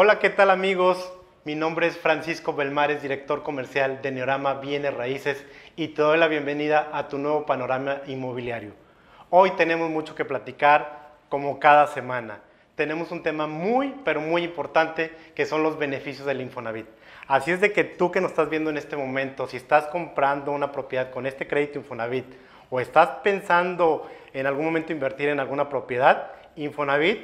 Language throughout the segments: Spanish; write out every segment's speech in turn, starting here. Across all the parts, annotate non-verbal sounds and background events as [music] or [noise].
Hola, ¿qué tal amigos? Mi nombre es Francisco Belmares, director comercial de Neorama Bienes Raíces y te doy la bienvenida a tu nuevo panorama inmobiliario. Hoy tenemos mucho que platicar como cada semana. Tenemos un tema muy, pero muy importante que son los beneficios del Infonavit. Así es de que tú que nos estás viendo en este momento, si estás comprando una propiedad con este crédito Infonavit o estás pensando en algún momento invertir en alguna propiedad, Infonavit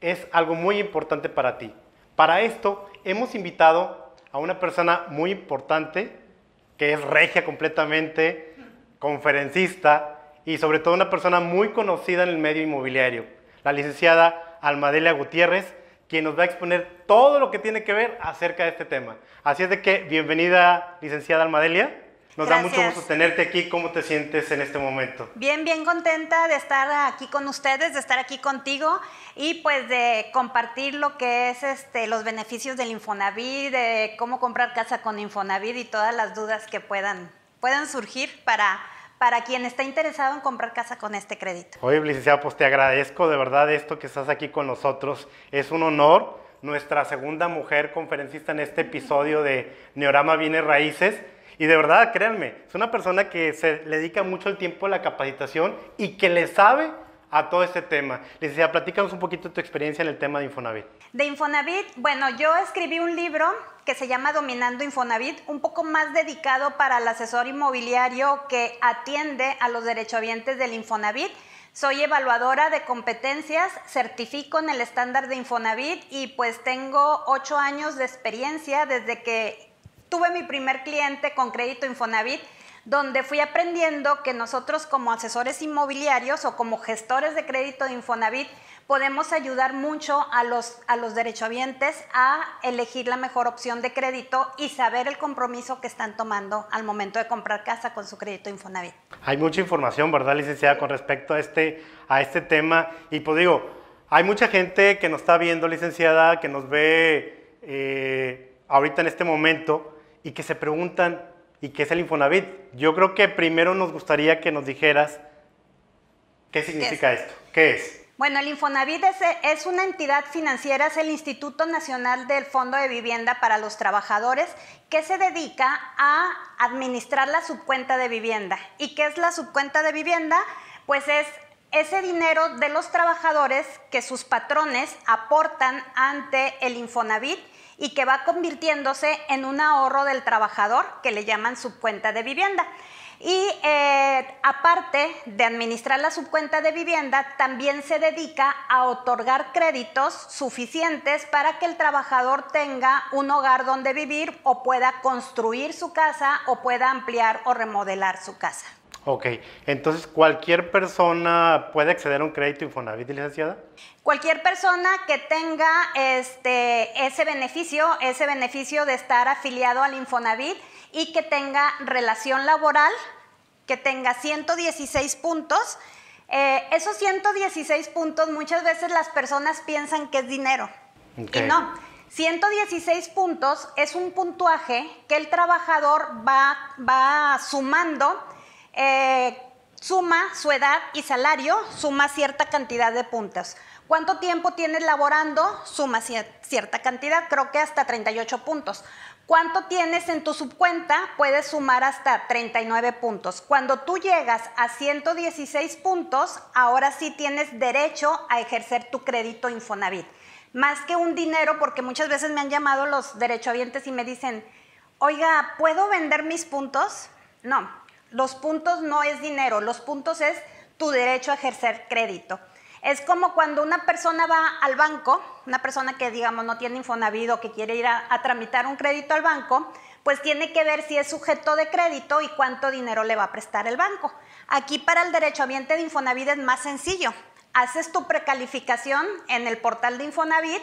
es algo muy importante para ti. Para esto hemos invitado a una persona muy importante, que es regia completamente, conferencista y sobre todo una persona muy conocida en el medio inmobiliario, la licenciada Almadelia Gutiérrez, quien nos va a exponer todo lo que tiene que ver acerca de este tema. Así es de que, bienvenida, licenciada Almadelia. Nos da mucho gusto tenerte aquí. ¿Cómo te sientes en este momento? Bien, bien contenta de estar aquí con ustedes, de estar aquí contigo y pues de compartir lo que es este, los beneficios del Infonavit, de cómo comprar casa con Infonavit y todas las dudas que puedan, puedan surgir para, para quien está interesado en comprar casa con este crédito. Oye, licenciada, pues te agradezco de verdad esto que estás aquí con nosotros. Es un honor. Nuestra segunda mujer conferencista en este episodio de Neorama Bienes Raíces. Y de verdad, créanme, es una persona que se dedica mucho el tiempo a la capacitación y que le sabe a todo este tema. Licenciada, platícanos un poquito de tu experiencia en el tema de Infonavit. De Infonavit, bueno, yo escribí un libro que se llama Dominando Infonavit, un poco más dedicado para el asesor inmobiliario que atiende a los derechohabientes del Infonavit. Soy evaluadora de competencias, certifico en el estándar de Infonavit y pues tengo ocho años de experiencia desde que tuve mi primer cliente con crédito Infonavit, donde fui aprendiendo que nosotros como asesores inmobiliarios o como gestores de crédito de Infonavit podemos ayudar mucho a los, a los derechohabientes a elegir la mejor opción de crédito y saber el compromiso que están tomando al momento de comprar casa con su crédito Infonavit. Hay mucha información, ¿verdad, licenciada, con respecto a este, a este tema? Y pues digo, hay mucha gente que nos está viendo, licenciada, que nos ve eh, ahorita en este momento y que se preguntan, ¿y qué es el Infonavit? Yo creo que primero nos gustaría que nos dijeras qué significa esto, qué es. Bueno, el Infonavit es, una entidad financiera, es el Instituto Nacional del Fondo de Vivienda para los Trabajadores, que se dedica a administrar la subcuenta de vivienda. ¿Y qué es la subcuenta de vivienda? Pues es ese dinero de los trabajadores que sus patrones aportan ante el Infonavit y que va convirtiéndose en un ahorro del trabajador que le llaman subcuenta de vivienda. Y eh, aparte de administrar la subcuenta de vivienda, también se dedica a otorgar créditos suficientes para que el trabajador tenga un hogar donde vivir o pueda construir su casa o pueda ampliar o remodelar su casa. Ok, entonces cualquier persona puede acceder a un crédito Infonavit, licenciada. Cualquier persona que tenga este, ese beneficio, ese beneficio de estar afiliado al Infonavit y que tenga relación laboral, que tenga 116 puntos. Eh, esos 116 puntos muchas veces las personas piensan que es dinero y no. 116 puntos es un puntuaje que el trabajador va, va sumando eh, suma su edad y salario, suma cierta cantidad de puntos. ¿Cuánto tiempo tienes laborando? Suma cierta cantidad, creo que hasta 38 puntos. ¿Cuánto tienes en tu subcuenta? Puedes sumar hasta 39 puntos. Cuando tú llegas a 116 puntos, ahora sí tienes derecho a ejercer tu crédito Infonavit. Más que un dinero, porque muchas veces me han llamado los derechohabientes y me dicen, oiga, ¿puedo vender mis puntos? No, los puntos no es dinero, los puntos es tu derecho a ejercer crédito. Es como cuando una persona va al banco, una persona que digamos no tiene Infonavit o que quiere ir a, tramitar un crédito al banco, pues tiene que ver si es sujeto de crédito y cuánto dinero le va a prestar el banco. Aquí para el derecho ambiente de Infonavit es más sencillo. Haces tu precalificación en el portal de Infonavit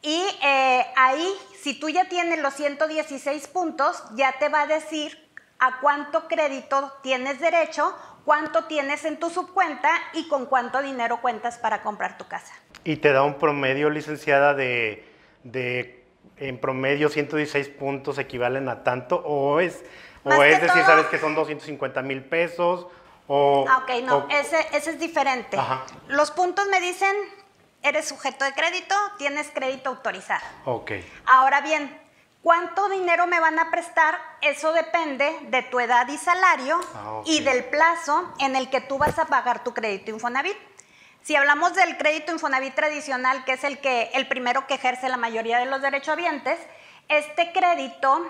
y eh, ahí, si tú ya tienes los 116 puntos, ya te va a decir a cuánto crédito tienes derecho, cuánto tienes en tu subcuenta y con cuánto dinero cuentas para comprar tu casa. ¿Y te da un promedio, licenciada, de, en promedio 116 puntos equivalen a tanto? ¿O es, o es decir, sabes que son 250 mil pesos? O, Ah, ok, no, o- ese, ese es diferente. Ajá. Los puntos me dicen, eres sujeto de crédito, tienes crédito autorizado. Ok. Ahora bien, ¿cuánto dinero me van a prestar? Eso depende de tu edad y salario Ah, y del plazo en el que tú vas a pagar tu crédito Infonavit. Si hablamos del crédito Infonavit tradicional, que es el, que, el primero que ejerce la mayoría de los derechohabientes, este crédito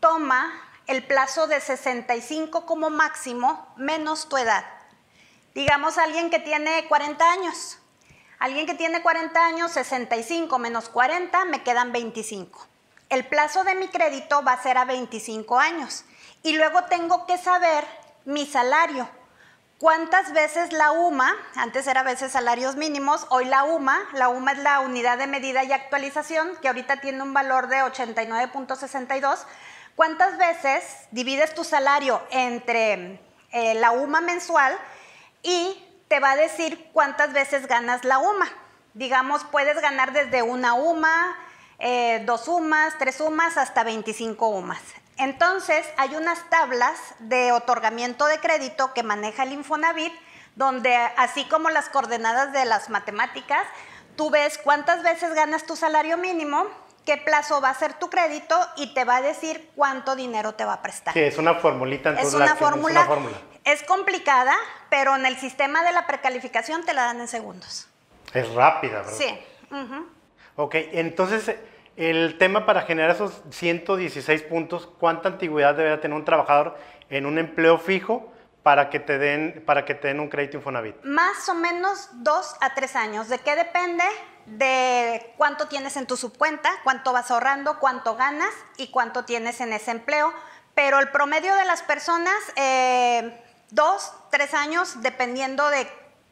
toma el plazo de 65 como máximo menos tu edad. Digamos alguien que tiene 40 años. Alguien que tiene 40 años, 65 menos 40, me quedan 25. El plazo de mi crédito va a ser a 25 años. Y luego tengo que saber mi salario. ¿Cuántas veces la UMA, antes era veces salarios mínimos, hoy la UMA, la UMA es la unidad de medida y actualización, que ahorita tiene un valor de 89.62, ¿cuántas veces divides tu salario entre eh, la UMA mensual y te va a decir cuántas veces ganas la UMA? Digamos, puedes ganar desde una UMA, eh, dos UMAs, tres UMAs, hasta 25 UMAs. Entonces, hay unas tablas de otorgamiento de crédito que maneja el Infonavit, donde así como las coordenadas de las matemáticas, tú ves cuántas veces ganas tu salario mínimo, qué plazo va a ser tu crédito y te va a decir cuánto dinero te va a prestar. Sí, es una formulita. Es entonces una, la que- fórmula, Es una fórmula. es complicada, pero en el sistema de la precalificación te la dan en segundos. Es rápida, ¿verdad? Sí. ujú. Ok, entonces el tema para generar esos 116 puntos, ¿cuánta antigüedad debería tener un trabajador en un empleo fijo para que te den, para que te den un crédito Infonavit? Más o menos dos a tres años. ¿De qué depende? De cuánto tienes en tu subcuenta, cuánto vas ahorrando, cuánto ganas y cuánto tienes en ese empleo. Pero el promedio de las personas, eh, dos, tres años, dependiendo de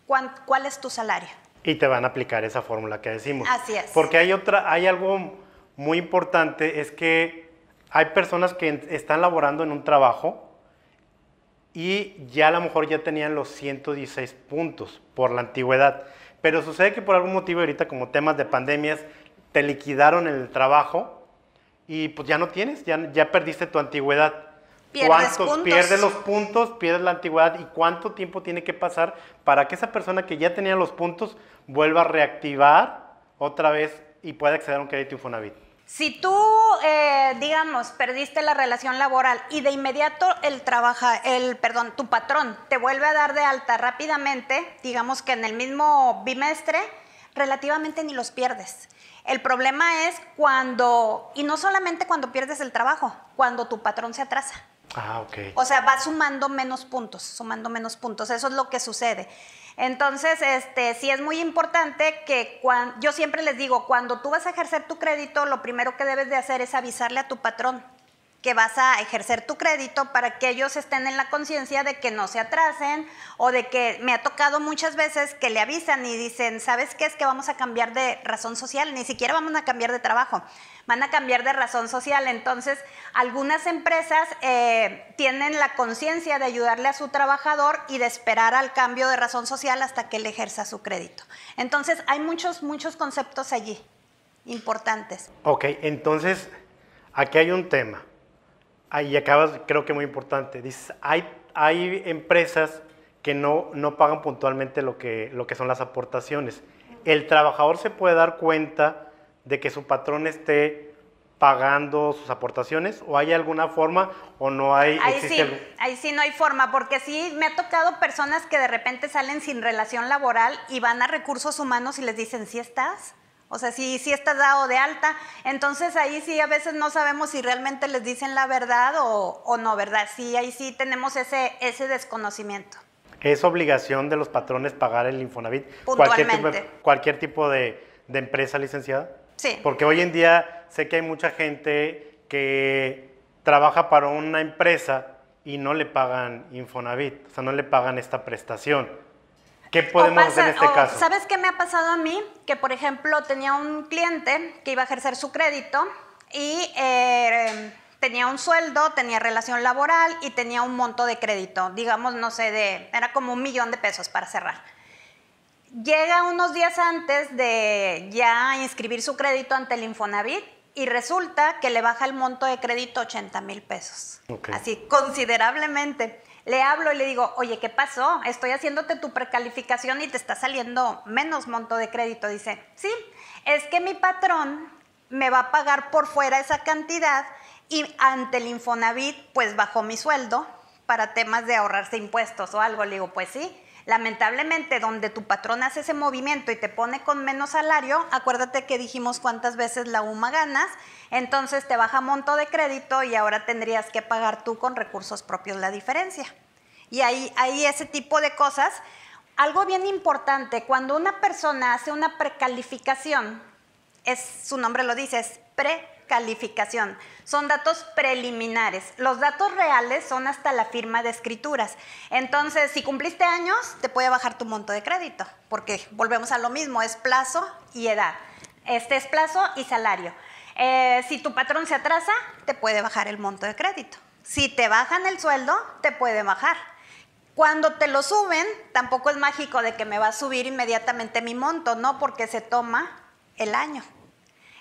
cuán- cuál es tu salario. Y te van a aplicar esa fórmula que decimos. Así es. Porque hay otra, hay algo muy importante, es que hay personas que están laborando en un trabajo y ya a lo mejor ya tenían los 116 puntos por la antigüedad. Pero sucede que por algún motivo ahorita como temas de pandemias te liquidaron el trabajo y pues ya no tienes, ya, ya perdiste tu antigüedad. Pierdes ¿Cuántos- puntos. Pierdes los puntos, pierdes la antigüedad y cuánto tiempo tiene que pasar para que esa persona que ya tenía los puntos vuelva a reactivar otra vez y pueda acceder a un crédito Infonavit. Si tú, eh, digamos, perdiste la relación laboral y de inmediato el trabaja, el, perdón, tu patrón te vuelve a dar de alta rápidamente, digamos que en el mismo bimestre, relativamente ni los pierdes. El problema es cuando, y no solamente cuando pierdes el trabajo, cuando tu patrón se atrasa. Ah, ok. O sea, va sumando menos puntos, sumando menos puntos. Eso es lo que sucede. Entonces, este, sí es muy importante que yo siempre les digo, cuando tú vas a ejercer tu crédito, lo primero que debes de hacer es avisarle a tu patrón que vas a ejercer tu crédito para que ellos estén en la conciencia de que no se atrasen o de que me ha tocado muchas veces que le avisan y dicen, ¿sabes qué? Es que vamos a cambiar de razón social, ni siquiera vamos a cambiar de trabajo, van a cambiar de razón social. Entonces, algunas empresas eh, tienen la conciencia de ayudarle a su trabajador y de esperar al cambio de razón social hasta que él ejerza su crédito. Entonces, hay muchos, muchos conceptos allí importantes. Ok, entonces aquí hay un tema. Ahí acabas, creo que muy importante. Dices, hay, hay empresas que no, no pagan puntualmente lo que, lo que son las aportaciones. El trabajador se puede dar cuenta de que su patrón esté pagando sus aportaciones o hay alguna forma o no hay Ahí existe sí, algo- ahí sí no hay forma, porque sí me ha tocado personas que de repente salen sin relación laboral y van a recursos humanos y les dicen, ¿sí estás? O sea, sí, sí estás dado de alta. Entonces ahí sí a veces no sabemos si realmente les dicen la verdad o, o no, ¿verdad? Sí, ahí sí tenemos ese, ese desconocimiento. Es obligación de los patrones pagar el Infonavit. Cualquier tipo, Puntualmente. cualquier tipo de, de empresa licenciada. Sí. Porque hoy en día sé que hay mucha gente que trabaja para una empresa y no le pagan Infonavit, o sea, no le pagan esta prestación. ¿Qué podemos hacer en este o, caso? ¿Sabes qué me ha pasado a mí? Que, por ejemplo, tenía un cliente que iba a ejercer su crédito y eh, tenía un sueldo, tenía relación laboral y tenía un monto de crédito, digamos, no sé, de, era como un millón de pesos para cerrar. Llega unos días antes de ya inscribir su crédito ante el Infonavit y resulta que le baja el monto de crédito 80 mil pesos. Así, considerablemente. Le hablo y le digo, oye, ¿qué pasó? Estoy haciéndote tu precalificación y te está saliendo menos monto de crédito. Dice, sí, es que mi patrón me va a pagar por fuera esa cantidad y ante el Infonavit, pues bajó mi sueldo para temas de ahorrarse impuestos o algo. Le digo, pues sí. Lamentablemente, donde tu patrón hace ese movimiento y te pone con menos salario, acuérdate que dijimos cuántas veces la UMA ganas, entonces te baja monto de crédito y ahora tendrías que pagar tú con recursos propios la diferencia. Y ahí, ahí ese tipo de cosas. Algo bien importante, cuando una persona hace una precalificación, es, su nombre lo dice, es precalificación. Son datos preliminares. Los datos reales son hasta la firma de escrituras. Entonces, si cumpliste años, te puede bajar tu monto de crédito, porque volvemos a lo mismo, es plazo y edad. Este es plazo y salario. Eh, si tu patrón se atrasa, te puede bajar el monto de crédito. Si te bajan el sueldo, te puede bajar. Cuando te lo suben, tampoco es mágico de que me va a subir inmediatamente mi monto, no, porque se toma el año.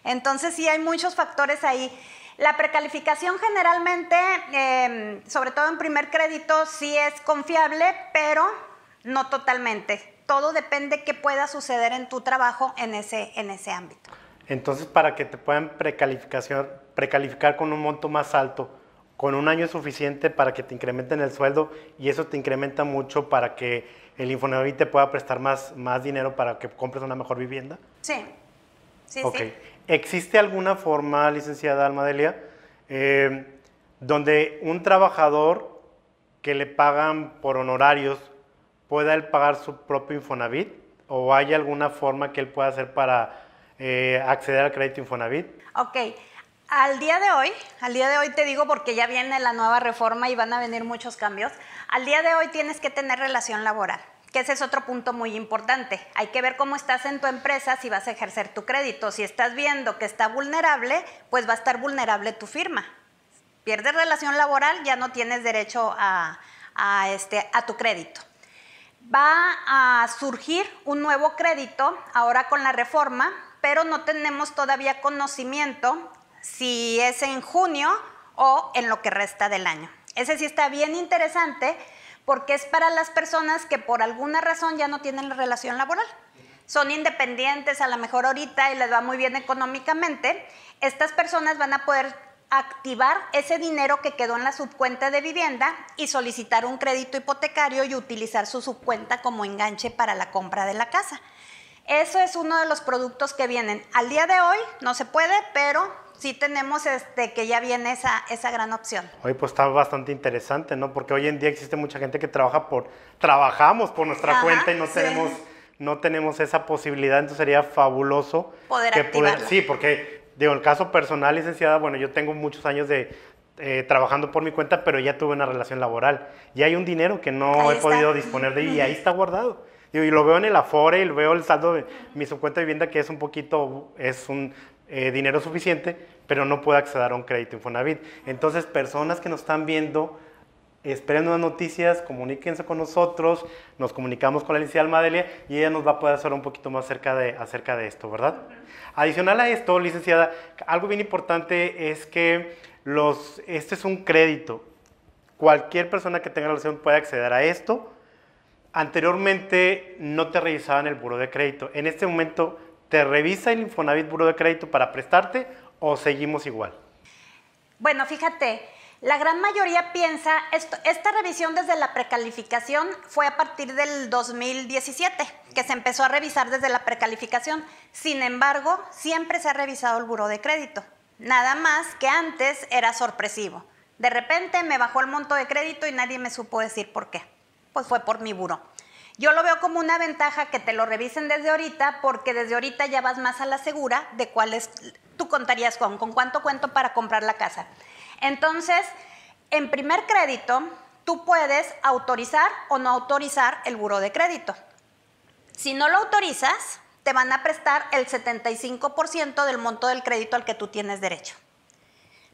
Entonces sí hay muchos factores ahí. La precalificación generalmente, em, sobre todo en primer crédito, sí es confiable, pero no totalmente. Todo depende qué pueda suceder en tu trabajo en ese, en ese ámbito. Entonces, para que te puedan precalificar con un monto más alto, con un año es suficiente para que te incrementen el sueldo y eso te incrementa mucho para que el Infonavit te pueda prestar más, más dinero para que compres una mejor vivienda. Sí, sí, sí. ¿Existe alguna forma, licenciada Almadelia, eh, donde un trabajador que le pagan por honorarios pueda él pagar su propio Infonavit? ¿O hay alguna forma que él pueda hacer para eh, acceder al crédito Infonavit? Ok. Al día de hoy, al día de hoy te digo porque ya viene la nueva reforma y van a venir muchos cambios, al día de hoy tienes que tener relación laboral que ese es otro punto muy importante. Hay que ver cómo estás en tu empresa si vas a ejercer tu crédito. Si estás viendo que está vulnerable, pues va a estar vulnerable tu firma. Pierdes relación laboral, ya no tienes derecho a, este, a tu crédito. Va a surgir un nuevo crédito ahora con la reforma, pero no tenemos todavía conocimiento si es en junio o en lo que resta del año. Ese sí está bien interesante porque es para las personas que por alguna razón ya no tienen la relación laboral. Son independientes a lo mejor ahorita y les va muy bien económicamente. Estas personas van a poder activar ese dinero que quedó en la subcuenta de vivienda y solicitar un crédito hipotecario y utilizar su subcuenta como enganche para la compra de la casa. Eso es uno de los productos que vienen. Al día de hoy no se puede, pero sí tenemos este, que ya viene esa, esa gran opción. Hoy pues está bastante interesante, ¿no? Porque hoy en día existe mucha gente que trabaja por, trabajamos por nuestra cuenta y no tenemos, no tenemos esa posibilidad, entonces sería fabuloso. Poder que Sí, porque, digo, el caso personal, licenciada, bueno, yo tengo muchos años de eh, trabajando por mi cuenta, pero ya tuve una relación laboral. Y hay un dinero que no he podido disponer de y ahí está guardado. y lo veo en el Afore y lo veo el saldo de mi subcuenta de vivienda que es un poquito, es un eh, dinero suficiente, pero no puede acceder a un crédito Infonavit. Entonces, personas que nos están viendo, esperen unas noticias, comuníquense con nosotros, nos comunicamos con la licenciada Almadelia y ella nos va a poder hacer un poquito más acerca de, acerca de esto, ¿verdad? Adicional a esto, licenciada, algo bien importante es que los, este es un crédito. Cualquier persona que tenga relación puede acceder a esto. Anteriormente no te revisaban el buro de crédito. En este momento ¿Te revisa el Infonavit Buro de Crédito para prestarte o seguimos igual? Bueno, fíjate, la gran mayoría piensa, esto, esta revisión desde la precalificación fue a partir del 2017, que se empezó a revisar desde la precalificación. Sin embargo, siempre se ha revisado el buro de crédito. Nada más que antes era sorpresivo. De repente me bajó el monto de crédito y nadie me supo decir por qué. Pues fue por mi buro. Yo lo veo como una ventaja que te lo revisen desde ahorita, porque desde ahorita ya vas más a la segura de cuál es, tú contarías con, con cuánto cuento para comprar la casa. Entonces, en primer crédito, tú puedes autorizar o no autorizar el buro de crédito. Si no lo autorizas, te van a prestar el 75% del monto del crédito al que tú tienes derecho.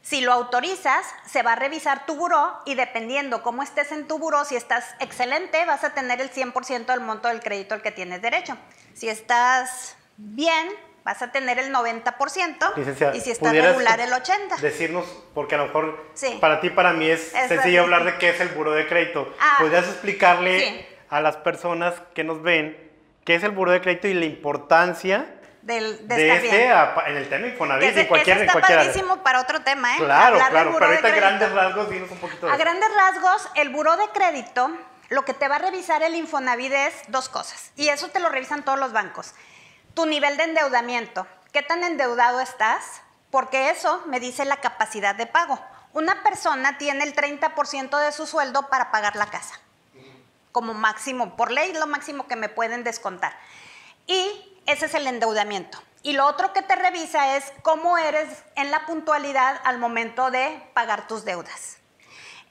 Si lo autorizas, se va a revisar tu buró y dependiendo cómo estés en tu buró, si estás excelente, vas a tener el 100% del monto del crédito al que tienes derecho. Si estás bien, vas a tener el 90% Licenciada, y si está ¿pudieras regular el 80%. Decirnos, porque a lo mejor Sí. para ti, para mí es Es sencillo así. hablar de qué es el buro de crédito. Ah, ¿Podrías explicarle sí. a las personas que nos ven qué es el buro de crédito y la importancia Del, de este a- en el tema Infonavit cualquier, en está cualquier área? padrísimo para otro tema, ¿eh? Claro, Hablar claro, pero ahorita grandes rasgos dinos un poquito de A grandes rasgos, el buró de crédito lo que te va a revisar el Infonavit es dos cosas. Y eso te lo revisan todos los bancos. Tu nivel de endeudamiento. ¿Qué tan endeudado estás? Porque eso me dice la capacidad de pago. Una persona tiene el 30% de su sueldo para pagar la casa. Como máximo, por ley, lo máximo que me pueden descontar. Y ese es el endeudamiento. Y lo otro que te revisa es cómo eres en la puntualidad al momento de pagar tus deudas.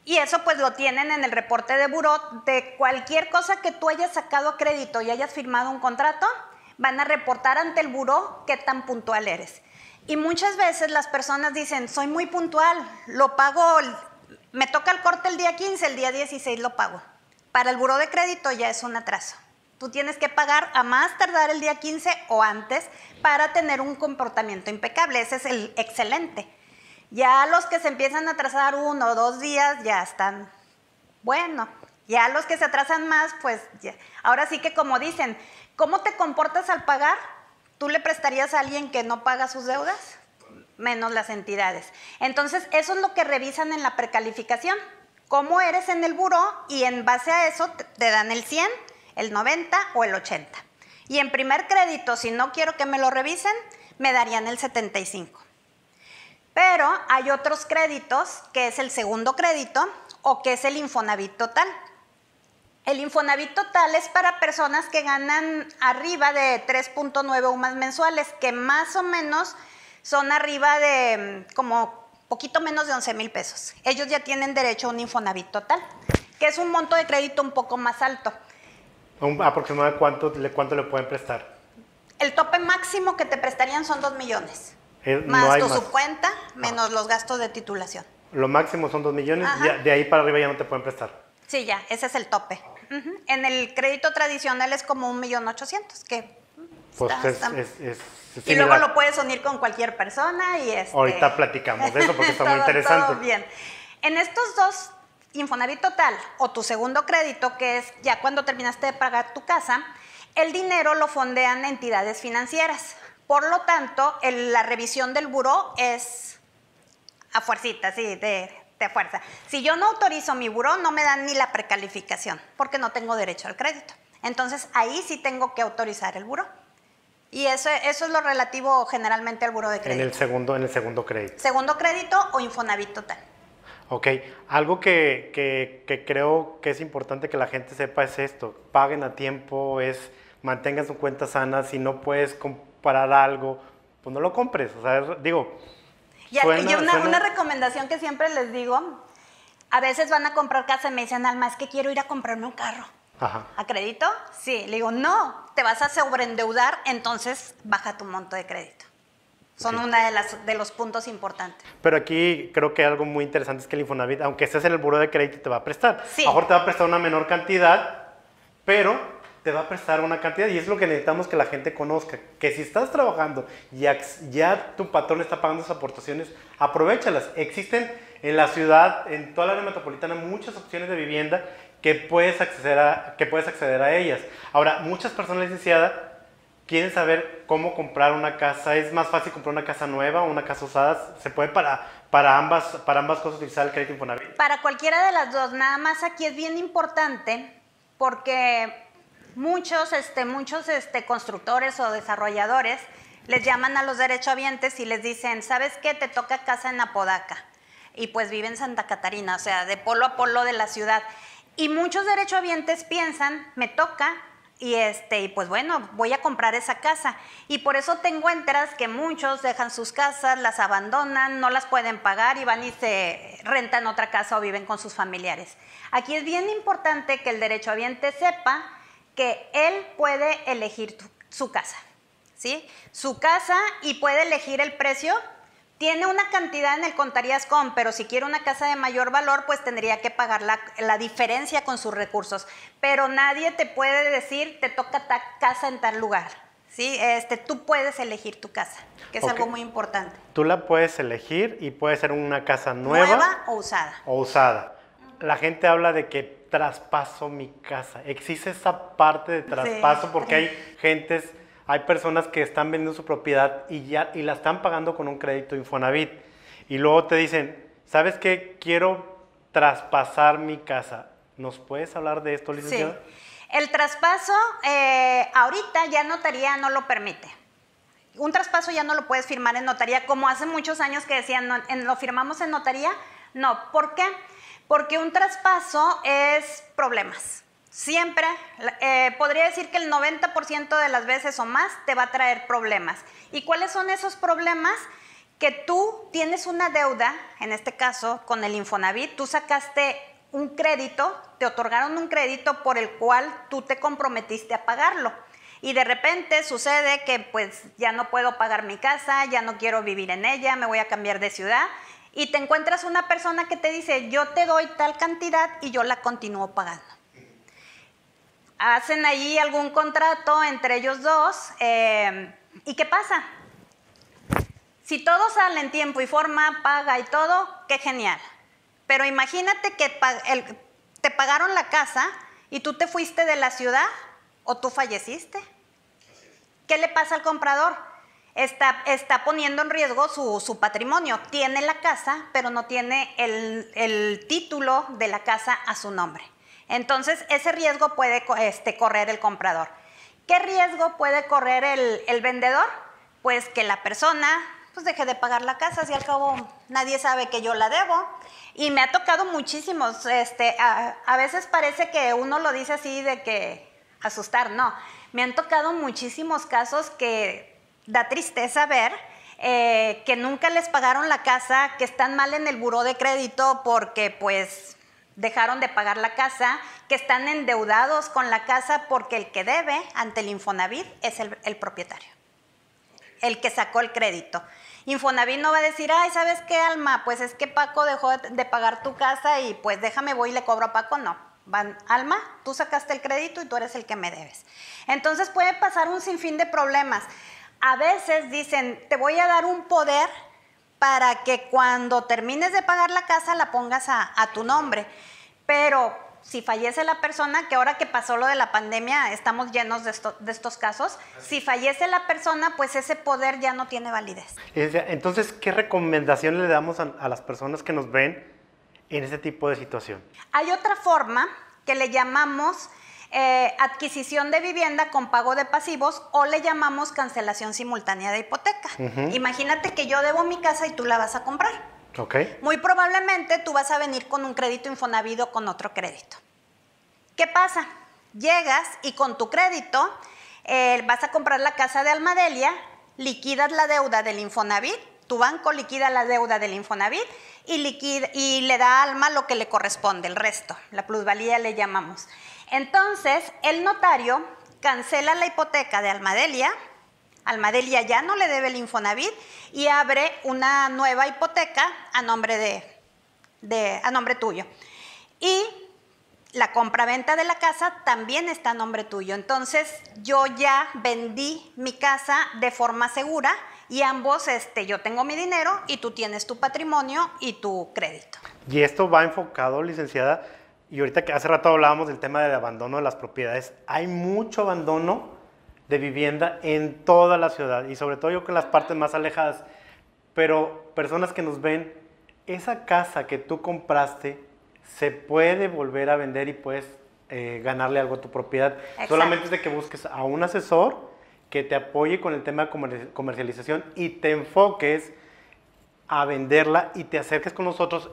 Y eso pues lo tienen en el reporte de buró de cualquier cosa que tú hayas sacado a crédito y hayas firmado un contrato, van a reportar ante el buró qué tan puntual eres. Y muchas veces las personas dicen, soy muy puntual, lo pago, me toca el corte el día 15, el día 16 lo pago. Para el buró de crédito ya es un atraso. Tú tienes que pagar a más tardar el día 15 o antes para tener un comportamiento impecable. Ese es el excelente. Ya los que se empiezan a atrasar uno o dos días ya están, bueno, ya los que se atrasan más, pues. Ahora sí que como dicen, ¿cómo te comportas al pagar? ¿Tú le prestarías a alguien que no paga sus deudas? Menos las entidades. Entonces, eso es lo que revisan en la precalificación. ¿Cómo eres en el buró? Y en base a eso te- te dan el 100, el 90 o el 80. Y en primer crédito, si no quiero que me lo revisen, me darían el 75. Pero hay otros créditos, que es el segundo crédito o que es el Infonavit total. El Infonavit total es para personas que ganan arriba de 3.9 UMAS mensuales, que más o menos son arriba de mm, como poquito menos de 11 mil pesos. Ellos ya tienen derecho a un Infonavit total, que es un monto de crédito un poco más alto. Un aproximadamente cuánto le, cuánto le pueden prestar. El tope máximo que te prestarían son 2 millones, Eh, más tu más. subcuenta, menos los gastos de titulación. Lo máximo son 2 millones, ya- de ahí para arriba ya no te pueden prestar. Sí, ya, ese es el tope. En el crédito tradicional es como un millón ochocientos, que Pues está- es, está- es- es y luego lo puedes unir con cualquier persona y este... Ahorita platicamos de eso porque [laughs] está muy Todo- interesante. todo bien. En estos dos, Infonavit Total o tu segundo crédito, que es ya cuando terminaste de pagar tu casa, el dinero lo fondean entidades financieras. Por lo tanto, el- la revisión del buró es a fuercita, sí, de, de fuerza. Si yo no autorizo mi buró, no me dan ni la precalificación, porque no tengo derecho al crédito. Entonces, ahí sí tengo que autorizar el buró. Y eso, eso es lo relativo generalmente al buró de En crédito. el segundo, en el segundo crédito. Segundo crédito o Infonavit total. Ok, algo que, que- que creo que es importante que la gente sepa es esto, paguen a tiempo, es mantengan su cuenta sana, si no puedes comprar algo, pues no lo compres, o sea, es- digo, Y, Suena- y una, suena- una recomendación que siempre les digo, a veces van a comprar casa y me dicen, Alma, es que quiero ir a comprarme un carro. ajá, ¿A crédito? Sí. Le digo, no, te vas a sobreendeudar, entonces baja tu monto de crédito. Son Ok. uno de, las- de los puntos importantes. pero aquí creo que algo muy interesante es que el Infonavit, aunque estés en el buro de crédito, te va a prestar. Sí. A lo mejor te va a prestar una menor cantidad, pero te va a prestar una cantidad y es lo que necesitamos que la gente conozca, que si estás trabajando y ya, ya tu patrón está pagando esas aportaciones, aprovechalas. Existen en la ciudad, en toda la área metropolitana, muchas opciones de vivienda que puedes acceder a, que puedes acceder a ellas. Ahora, muchas personas, licenciada, quieren saber cómo comprar una casa. ¿Es más fácil comprar una casa nueva o una casa usada? ¿Se puede para, para, ambas, para ambas cosas utilizar el crédito Infonavit? Para cualquiera de las dos, nada más aquí es bien importante porque muchos, este, muchos este, constructores o desarrolladores les llaman a los derechohabientes y les dicen, ¿sabes qué? Te toca casa en Apodaca. Y pues vive en Santa Catarina, o sea, de polo a polo de la ciudad. Y muchos derechohabientes piensan, me toca, y este, y pues bueno, voy a comprar esa casa. Y por eso te encuentras que muchos dejan sus casas, las abandonan, no las pueden pagar y van y se rentan otra casa o viven con sus familiares. Aquí es bien importante que el derechohabiente sepa que él puede elegir su casa, ¿sí? Su casa y puede elegir el precio. Tiene una cantidad en el contarías con, pero si quiere una casa de mayor valor, pues tendría que pagar la, la diferencia con sus recursos. Pero nadie te puede decir, te toca ta casa en tal lugar. ¿sí? Este, tú puedes elegir tu casa, que es algo muy importante. Tú la puedes elegir y puede ser una casa nueva, Nueva o usada. o usada. La gente habla de que traspaso mi casa. Existe esa parte de traspaso Sí. porque hay gentes, hay personas que están vendiendo su propiedad y ya y la están pagando con un crédito Infonavit y luego te dicen, ¿sabes qué? Quiero traspasar mi casa. ¿Nos puedes hablar de esto, Sí. licenciada? El traspaso, eh, ahorita ya notaría no lo permite. Un traspaso ya no lo puedes firmar en notaría, como hace muchos años que decían, no, ¿lo firmamos en notaría? No, ¿por qué? Porque un traspaso es problemas. Siempre, eh, podría decir que el 90% de las veces o más te va a traer problemas. ¿Y cuáles son esos problemas? Que tú tienes una deuda, en este caso con el Infonavit, tú sacaste un crédito, te otorgaron un crédito por el cual tú te comprometiste a pagarlo. Y de repente sucede que pues ya no puedo pagar mi casa, ya no quiero vivir en ella, me voy a cambiar de ciudad. Y te encuentras una persona que te dice, yo te doy tal cantidad y yo la continúo pagando. Hacen ahí algún contrato entre ellos dos. eh, ¿Y qué pasa? Si todo sale en tiempo y forma, paga y todo, qué genial. Pero imagínate que te pagaron la casa y tú te fuiste de la ciudad o tú falleciste. ¿Qué le pasa al comprador? Está, poniendo en riesgo su, patrimonio. Tiene la casa, pero no tiene el título de la casa a su nombre. Entonces, ese riesgo puede este, correr el comprador. ¿Qué riesgo puede correr el, vendedor? Pues que la persona pues deje de pagar la casa, si al cabo nadie sabe que yo la debo. Y me ha tocado muchísimos, este, a, a veces parece que uno lo dice así de que asustar, no. Me han tocado muchísimos casos que da tristeza ver eh, que nunca les pagaron la casa, que están mal en el buró de crédito porque pues dejaron de pagar la casa, que están endeudados con la casa porque el que debe ante el Infonavit es el, el propietario, el que sacó el crédito. Infonavit no va a decir, ay, ¿sabes qué, Alma? Pues es que Paco dejó de, pagar tu casa y pues déjame voy y le cobro a Paco. No, van, Alma, tú sacaste el crédito y tú eres el que me debes. Entonces puede pasar un sinfín de problemas. A veces dicen, te voy a dar un poder para que cuando termines de pagar la casa la pongas a, a tu nombre. Pero si fallece la persona, que ahora que pasó lo de la pandemia, estamos llenos de, esto- de estos casos, si fallece la persona, pues ese poder ya no tiene validez. Entonces, ¿qué recomendación le damos a, a las personas que nos ven en ese tipo de situación? Hay otra forma que le llamamos eh, adquisición de vivienda con pago de pasivos o le llamamos cancelación simultánea de hipoteca. Imagínate que yo debo mi casa y tú la vas a comprar. ¿Ok? Muy probablemente tú vas a venir con un crédito Infonavit o con otro crédito. ¿Qué pasa? Llegas y con tu crédito eh, vas a comprar la casa de Almadelia, liquidas la deuda del Infonavit, tu banco liquida la deuda del Infonavit y, liquida- y le da a Alma lo que le corresponde, el resto, la plusvalía le llamamos. Entonces, el notario cancela la hipoteca de Almadelia, Almadelia ya no le debe el Infonavit y abre una nueva hipoteca a nombre de, a nombre tuyo. Y la compraventa de la casa también está a nombre tuyo. Entonces, yo ya vendí mi casa de forma segura y ambos, este, yo tengo mi dinero y tú tienes tu patrimonio y tu crédito. Y esto va enfocado, licenciada, y ahorita que hace rato hablábamos del tema del abandono de las propiedades, hay mucho abandono de vivienda en toda la ciudad y sobre todo yo creo que en las partes más alejadas, pero personas que nos ven, esa casa que tú compraste se puede volver a vender y puedes eh, ganarle algo a tu propiedad. Exacto. Solamente es de que busques a un asesor que te apoye con el tema de comer- comercialización y te enfoques a venderla y te acerques con nosotros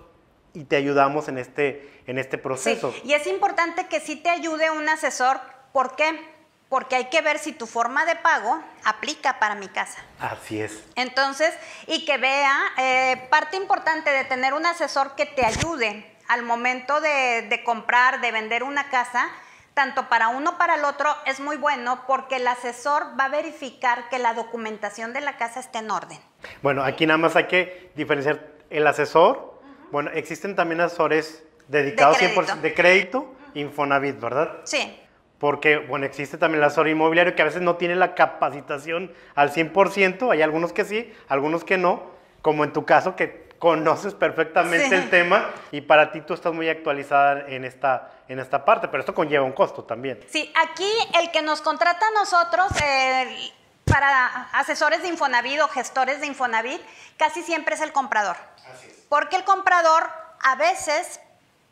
y te ayudamos en este, en este Sí, proceso. y es importante que sí te ayude un asesor. ¿Por qué? Porque hay que ver si tu forma de pago aplica para mi casa. Así es. Entonces, y que vea, eh, parte importante de tener un asesor que te ayude al momento de, de comprar, de vender una casa, tanto para uno para el otro, es muy bueno porque el asesor va a verificar que la documentación de la casa esté en orden. Bueno, aquí nada más hay que diferenciar el asesor. Bueno, existen también asesores dedicados De 100% de crédito, Infonavit, ¿verdad? Sí, porque, bueno, existe también el asesor inmobiliario que a veces no tiene la capacitación al 100%, hay algunos que sí, algunos que no, como en tu caso, que conoces perfectamente el tema y para ti tú estás muy actualizada en esta, en esta parte, pero esto conlleva un costo también. Sí, aquí el que nos contrata a nosotros eh, para asesores de Infonavit o gestores de Infonavit, casi siempre es el comprador. Así es. Porque el comprador a veces,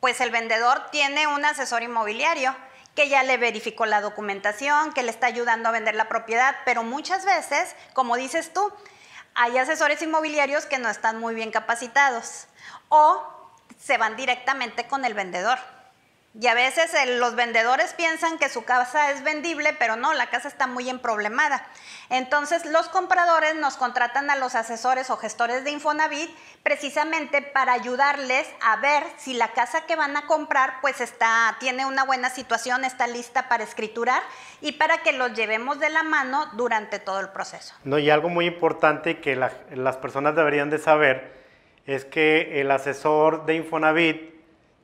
pues el vendedor tiene un asesor inmobiliario que ya le verificó la documentación, que le está ayudando a vender la propiedad, pero muchas veces, como dices tú, hay asesores inmobiliarios que no están muy bien capacitados o se van directamente con el vendedor. Y a veces los vendedores piensan que su casa es vendible, pero no, la casa está muy emproblemada. Entonces los compradores nos contratan a los asesores o gestores de Infonavit precisamente para ayudarles a ver si la casa que van a comprar pues está, tiene una buena situación, está lista para escriturar y para que los llevemos de la mano durante todo el proceso. No, y algo muy importante que las personas deberían de saber es que el asesor de Infonavit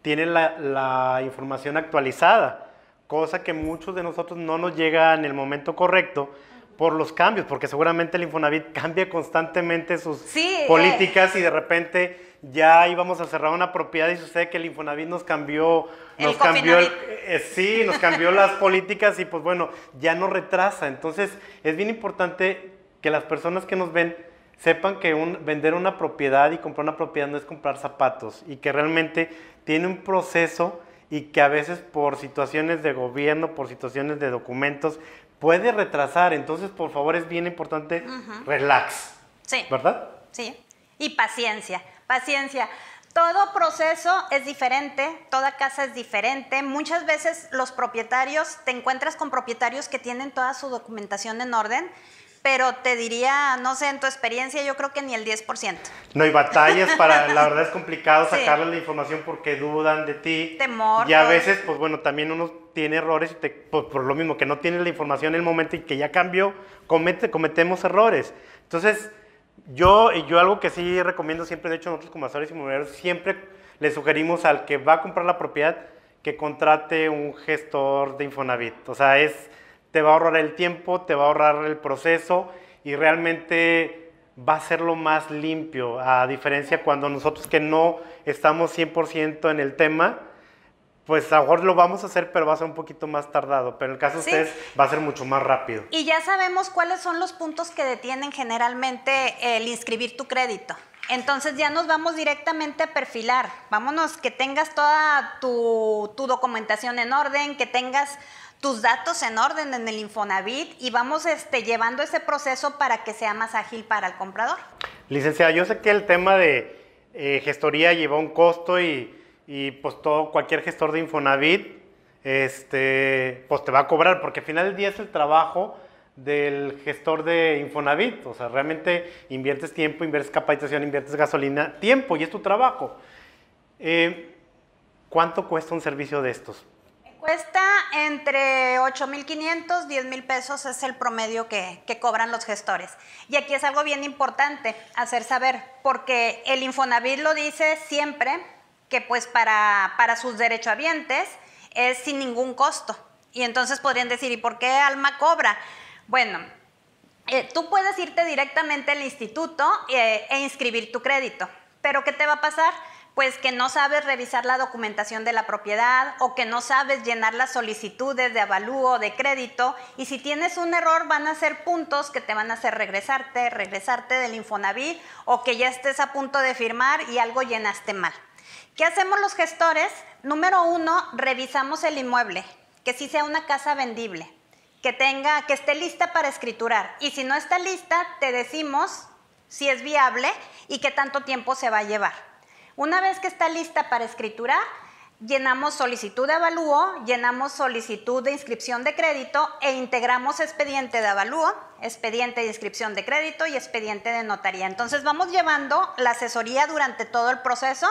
tiene la, información actualizada, cosa que muchos de nosotros no nos llega en el momento correcto por los cambios, porque seguramente el Infonavit [laughs] cambia constantemente sus políticas y de repente ya íbamos a cerrar una propiedad y sucede que el Infonavit nos cambió, nos cambió, eh, sí, nos cambió las [laughs] políticas y pues bueno, ya no retrasa. Entonces es bien importante que las personas que nos ven sepan que un, vender una propiedad y comprar una propiedad no es comprar zapatos y que realmente tiene un proceso y que a veces por situaciones de gobierno, por situaciones de documentos, puede retrasar. Entonces, por favor, es bien importante, relax. Sí. ¿Verdad? Sí. Y paciencia, paciencia. Todo proceso es diferente, toda casa es diferente. Muchas veces los propietarios, te encuentras con propietarios que tienen toda su documentación en orden pero te diría, no sé, en tu experiencia, yo creo que ni el 10%. No, hay batallas para, la verdad es complicado [laughs] sacarle la información porque dudan de ti. Temor. Y a veces, pues bueno, también uno tiene errores y te, pues, por lo mismo que no tienes la información en el momento y que ya cambió, comete, cometemos errores. Entonces, yo, y yo algo que sí recomiendo siempre, de hecho nosotros como asesores inmobiliarios, siempre le sugerimos al que va a comprar la propiedad que contrate un gestor de Infonavit. O sea, es te va a ahorrar el tiempo, te va a ahorrar el proceso y realmente va a ser lo más limpio, a diferencia cuando nosotros que no estamos 100% en el tema, pues a lo mejor lo vamos a hacer, pero va a ser un poquito más tardado. Pero en el caso de ustedes va a ser mucho más rápido. Y ya sabemos cuáles son los puntos que detienen generalmente el inscribir tu crédito. Entonces ya nos vamos directamente a perfilar. Vámonos, que tengas toda tu, tu documentación en orden, que tengas tus datos en orden en el Infonavit y vamos este, llevando ese proceso para que sea más ágil para el comprador. Licenciada, yo sé que el tema de eh, gestoría lleva un costo y, pues todo, cualquier gestor de Infonavit este, pues te va a cobrar porque al final del día es el trabajo del gestor de Infonavit. O sea, realmente inviertes tiempo, inviertes capacitación, inviertes gasolina, tiempo y es tu trabajo. Eh, ¿Cuánto cuesta un servicio de estos? Cuesta entre 8.500, 10.000 pesos es el promedio que, cobran los gestores. Y aquí es algo bien importante hacer saber, porque el Infonavit lo dice siempre que pues para, para sus derechohabientes es sin ningún costo. Y entonces podrían decir, ¿y por qué Alma cobra? Bueno, eh, tú puedes irte directamente al instituto eh, e inscribir tu crédito. Pero ¿qué te va a pasar? Pues que no sabes revisar la documentación de la propiedad o que no sabes llenar las solicitudes de avalúo de crédito y si tienes un error van a ser puntos que te van a hacer regresarte, regresarte del Infonavit o que ya estés a punto de firmar y algo llenaste mal. ¿Qué hacemos los gestores? Número uno, revisamos el inmueble, que sí sea una casa vendible, que tenga, que esté lista para escriturar y si no está lista te decimos si es viable y qué tanto tiempo se va a llevar. Una vez que está lista para escritura, llenamos solicitud de avalúo, llenamos solicitud de inscripción de crédito e integramos expediente de avalúo, expediente de inscripción de crédito y expediente de notaría. Entonces vamos llevando la asesoría durante todo el proceso,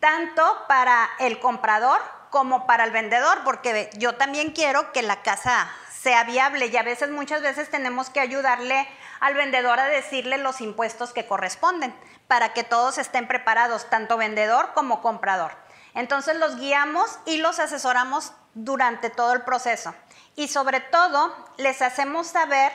tanto para el comprador como para el vendedor, porque yo también quiero que la casa sea viable y a veces, muchas veces tenemos que ayudarle al vendedor a decirle los impuestos que corresponden para que todos estén preparados, tanto vendedor como comprador. Entonces los guiamos y los asesoramos durante todo el proceso. y sobre todo les hacemos saber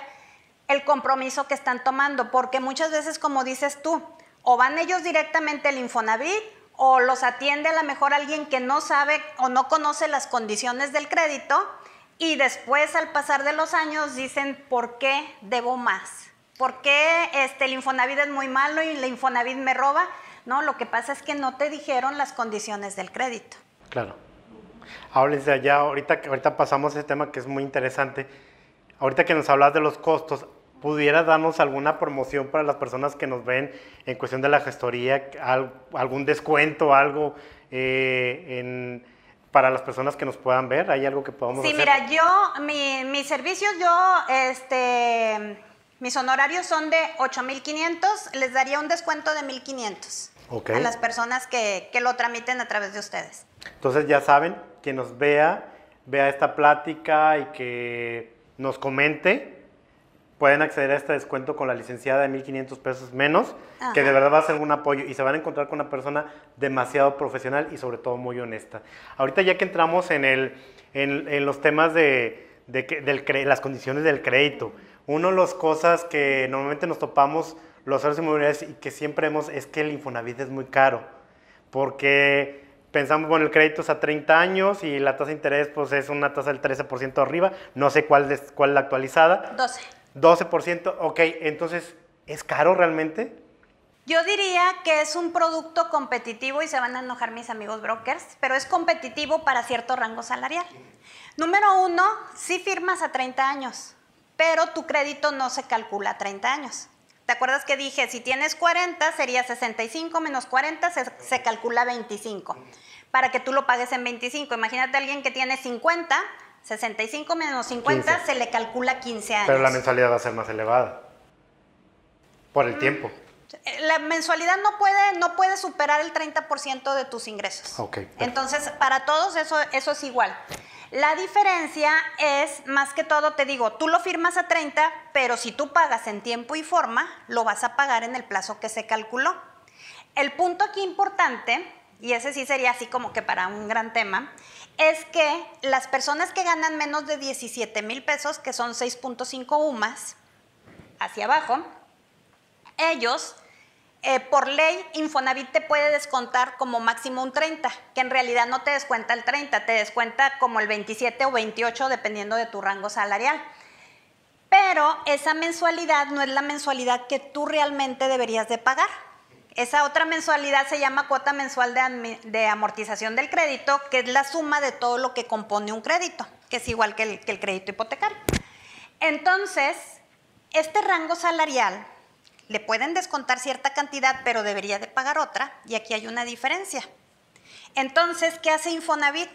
el compromiso que están tomando, porque muchas veces, como dices tú, o van ellos directamente al Infonavit o los atiende a lo mejor alguien que no sabe o no conoce las condiciones del crédito y después al pasar de los años dicen, ¿por qué debo más? ¿Por qué este, el Infonavit es muy malo y el Infonavit me roba? No, lo que pasa es que no te dijeron las condiciones del crédito. Claro. Ahora, ya, ahorita, ahorita pasamos a ese tema que es muy interesante. Ahorita que nos hablas de los costos, ¿pudiera darnos alguna promoción para las personas que nos ven en cuestión de la gestoría? ¿Algún descuento, algo eh, para las personas que nos puedan ver? ¿Hay algo que podamos sí, hacer? Sí, mira, yo, mi, mis servicios, yo, este, mis honorarios son de 8,500, les daría un descuento de 1,500 a las personas que, que lo tramiten a través de ustedes. Entonces ya saben, quien nos vea, vea esta plática y que nos comente, pueden acceder a este descuento con la licenciada de 1.500 pesos menos, que de verdad va a ser un apoyo y se van a encontrar con una persona demasiado profesional y sobre todo muy honesta. Ahorita ya que entramos en, el, en, los temas de, de las condiciones del crédito, una de las cosas que normalmente nos topamos los usuarios inmobiliarios y que siempre vemos es que el Infonavit es muy caro, porque pensamos, bueno, el crédito es a 30 años y la tasa de interés pues es una tasa del 13% arriba, no sé cuál es, cuál es la actualizada. 12. 12%, ok, entonces, ¿es caro realmente? Yo diría que es un producto competitivo y se van a enojar mis amigos brokers, pero es competitivo para cierto rango salarial. Número uno, sí firmas a 30 años, pero tu crédito no se calcula a 30 años. ¿Te acuerdas que dije, si tienes 40 sería 65 menos 40, se, calcula 25, para que tú lo pagues en 25. Imagínate a alguien que tiene 50, 65 menos 50 se le calcula 15 años. Pero la mensualidad va a ser más elevada, por el tiempo. Eh, la mensualidad no puede, no puede superar el 30% de tus ingresos. Okay, Entonces, para todos eso, eso es igual. La diferencia es, más que todo, te digo, tú lo firmas a 30, pero si tú pagas en tiempo y forma, lo vas a pagar en el plazo que se calculó. El punto aquí importante, y ese sí sería así como que para un gran tema, es que las personas que ganan menos de 17 mil pesos, que son 6.5 UMAS, hacia abajo, ellos eh, por ley, Infonavit te puede descontar como máximo un 30, que en realidad no te descuenta el 30, te descuenta como el 27 o 28 dependiendo de tu rango salarial. Pero esa mensualidad no es la mensualidad que tú realmente deberías de pagar. Esa otra mensualidad se llama cuota mensual de, amortización del crédito, que es la suma de todo lo que compone un crédito, que es igual que el, que el crédito hipotecario. Entonces, este rango salarial le pueden descontar cierta cantidad, pero debería de pagar otra, y aquí hay una diferencia. Entonces, ¿qué hace Infonavit?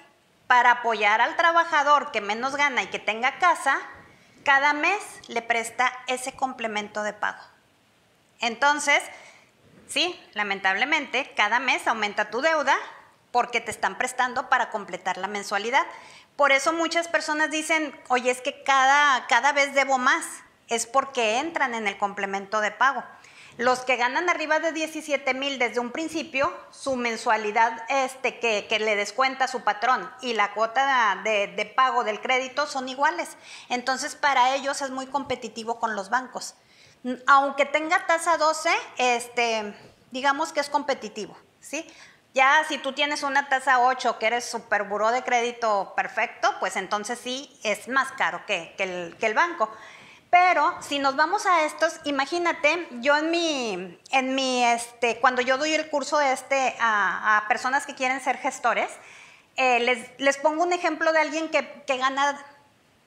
Para apoyar al trabajador que menos gana y que tenga casa, cada mes le presta ese complemento de pago. Entonces, sí, lamentablemente, cada mes aumenta tu deuda porque te están prestando para completar la mensualidad. Por eso muchas personas dicen, oye, es que cada, cada vez debo más es porque entran en el complemento de pago. Los que ganan arriba de 17 mil desde un principio, su mensualidad este, que, le descuenta su patrón y la cuota de, pago del crédito son iguales. Entonces, para ellos es muy competitivo con los bancos. Aunque tenga tasa 12, este, digamos que es competitivo. ¿sí? Ya si tú tienes una tasa 8, que eres super buró de crédito perfecto, pues entonces sí es más caro que, que el banco. Pero si nos vamos a estos, imagínate, yo en mi, en mi este, cuando yo doy el curso este a, personas que quieren ser gestores, eh, les, pongo un ejemplo de alguien que, que gana,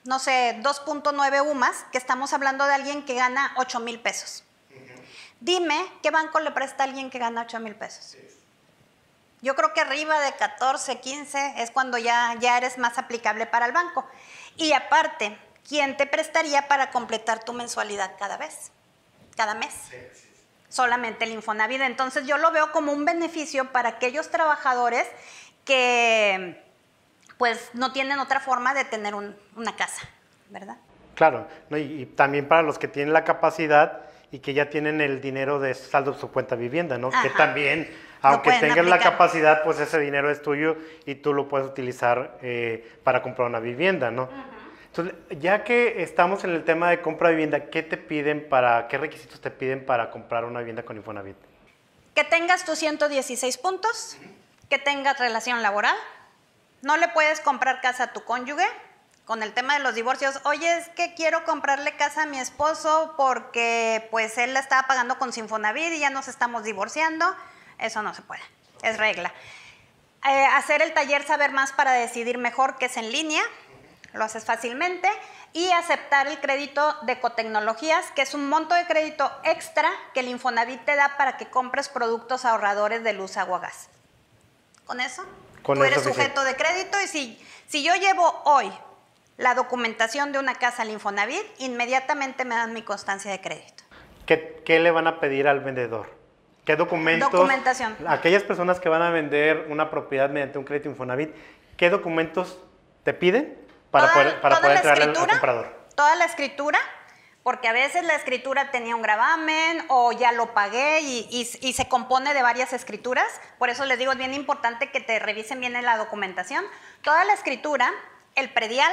no sé, 2.9 UMAS, que estamos hablando de alguien que gana 8 mil pesos. Dime, ¿qué banco le presta a alguien que gana 8 mil pesos? Yo creo que arriba de 14, 15 es cuando ya, ya eres más aplicable para el banco. Y aparte, ¿quién te prestaría para completar tu mensualidad cada vez? Cada mes. Solamente el Infonavit. Entonces yo lo veo como un beneficio para aquellos trabajadores que pues no tienen otra forma de tener una casa, ¿verdad? Claro, y, también para los que tienen la capacidad y que ya tienen el dinero de saldo de su cuenta vivienda, ¿no? Que también, aunque tengas la capacidad, pues ese dinero es tuyo y tú lo puedes utilizar eh, para comprar una vivienda, ¿no? Entonces, ya que estamos en el tema de compra de vivienda, ¿qué te piden para, qué requisitos te piden para comprar una vivienda con Infonavit? Que tengas tus 116 puntos, que tengas relación laboral, no le puedes comprar casa a tu cónyuge, con el tema de los divorcios, oye, es que quiero comprarle casa a mi esposo porque pues él la estaba pagando con Sinfonavit y ya nos estamos divorciando, eso no se puede, es regla. Eh, hacer el taller Saber Más para decidir mejor, que es en línea, lo haces fácilmente, y aceptar el crédito de ecotecnologías, que es un monto de crédito extra que el Infonavit te da para que compres productos ahorradores de luz, agua, gas. ¿Con eso? Con Tú eso eres sí. sujeto de crédito y si, si yo llevo hoy la documentación de una casa al Infonavit, inmediatamente me dan mi constancia de crédito. ¿Qué, qué le van a pedir al vendedor? ¿Qué documentos? Documentación. Aquellas personas que van a vender una propiedad mediante un crédito Infonavit, ¿qué documentos te piden para Toda- poder, para poder la entregarle al- comprador? Toda la escritura, porque a veces la escritura tenía un gravamen o ya lo pagué y, y- y se compone de varias escrituras. Por eso les digo, es bien importante que te revisen bien en la documentación. Toda la escritura, el predial,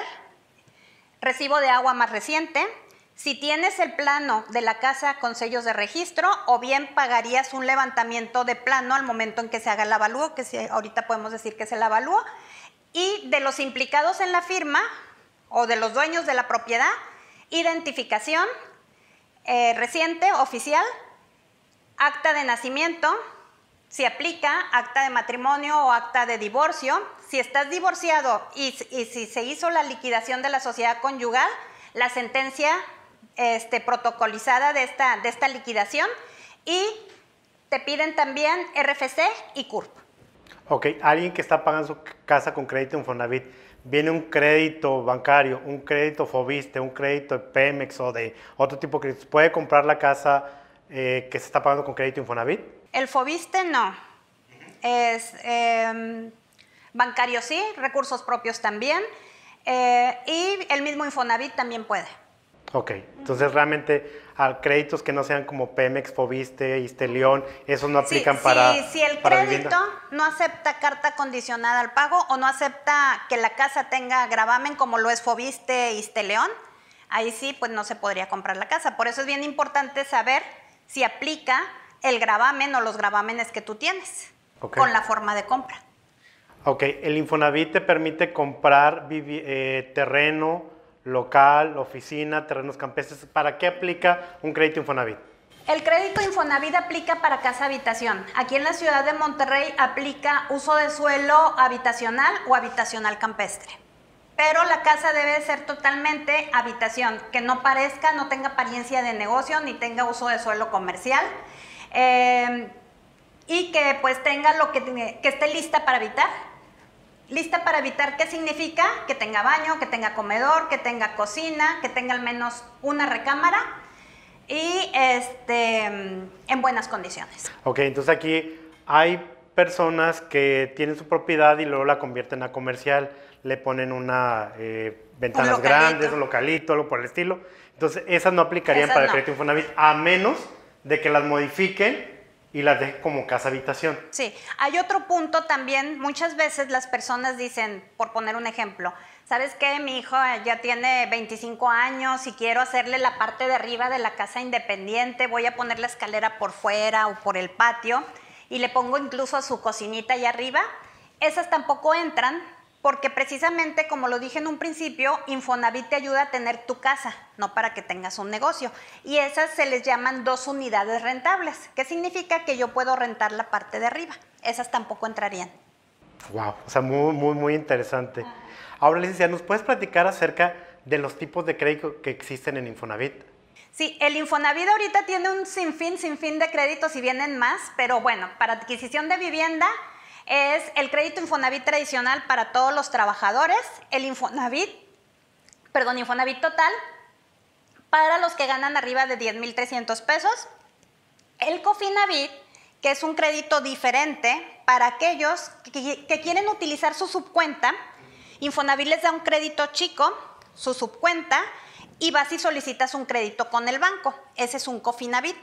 recibo de agua más reciente. Si tienes el plano de la casa con sellos de registro, o bien pagarías un levantamiento de plano al momento en que se haga el avalúo, que sí, ahorita podemos decir que es el avalúo, y de los implicados en la firma o de los dueños de la propiedad, identificación eh, reciente, oficial, acta de nacimiento, si aplica acta de matrimonio o acta de divorcio. Si estás divorciado y, y si se hizo la liquidación de la sociedad conyugal, la sentencia este, protocolizada de esta, de esta liquidación y te piden también RFC y CURP. Ok, alguien que está pagando su casa con crédito Infonavit, viene un crédito bancario, un crédito Fobiste, un crédito de Pemex o de otro tipo de créditos, ¿puede comprar la casa eh, que se está pagando con crédito Infonavit? El Fobiste no. Es eh, bancario sí, recursos propios también. eh, y el mismo Infonavit también puede. Ok, entonces realmente a créditos que no sean como Pemex, Fobiste, Isteleón, esos no Sí, aplican si- para si el para crédito vivienda. no acepta carta condicionada al pago o no acepta que la casa tenga gravamen como lo es Fobiste Isteleón, ahí sí pues no se podría comprar la casa. Por eso es bien importante saber si aplica el gravamen o los gravámenes que tú tienes con la forma de compra. Ok, el Infonavit te permite comprar eh, terreno local, oficina, terrenos campestres. ¿Para qué aplica un crédito Infonavit? El crédito Infonavit aplica para casa habitación. Aquí en la ciudad de Monterrey aplica uso de suelo habitacional o habitacional campestre. Pero la casa debe ser totalmente habitación, que no parezca, no tenga apariencia de negocio ni tenga uso de suelo comercial. Eh, y que pues tenga lo que, que esté lista para habitar. Lista para habitar, ¿qué significa? Que tenga baño, que tenga comedor, que tenga cocina, que tenga al menos una recámara y este, en buenas condiciones. Ok, entonces aquí hay personas que tienen su propiedad y luego la convierten a comercial, le ponen una eh, ventanas localito. grandes, un localito, algo por el estilo. Entonces esas no aplicarían Esas para el no. crédito Infonavit, a menos de que las modifiquen y las dejen como casa habitación. Sí, hay otro punto también, muchas veces las personas dicen, por poner un ejemplo, ¿sabes qué? Mi hijo ya tiene 25 años y quiero hacerle la parte de arriba de la casa independiente, voy a poner la escalera por fuera o por el patio y le pongo incluso su cocinita allá arriba. Esas tampoco entran porque precisamente, como lo dije en un principio, Infonavit te ayuda a tener tu casa, no para que tengas un negocio. Y esas se les llaman dos unidades rentables, que significa que yo puedo rentar la parte de arriba. Esas tampoco entrarían. Wow, o sea, muy, muy, muy interesante. Ahora, licenciada, ¿nos puedes platicar acerca de los tipos de crédito que existen en Infonavit? Sí, el Infonavit ahorita tiene un sinfín, sinfín de créditos y vienen más, pero bueno, para adquisición de vivienda es el crédito Infonavit tradicional para todos los trabajadores, el Infonavit, perdón, Infonavit total para los que ganan arriba de 10.300 pesos, el Cofinavit, que es un crédito diferente para aquellos que, quieren utilizar su subcuenta, Infonavit les da un crédito chico, su subcuenta, y vas y solicitas un crédito con el banco. Ese es un Cofinavit.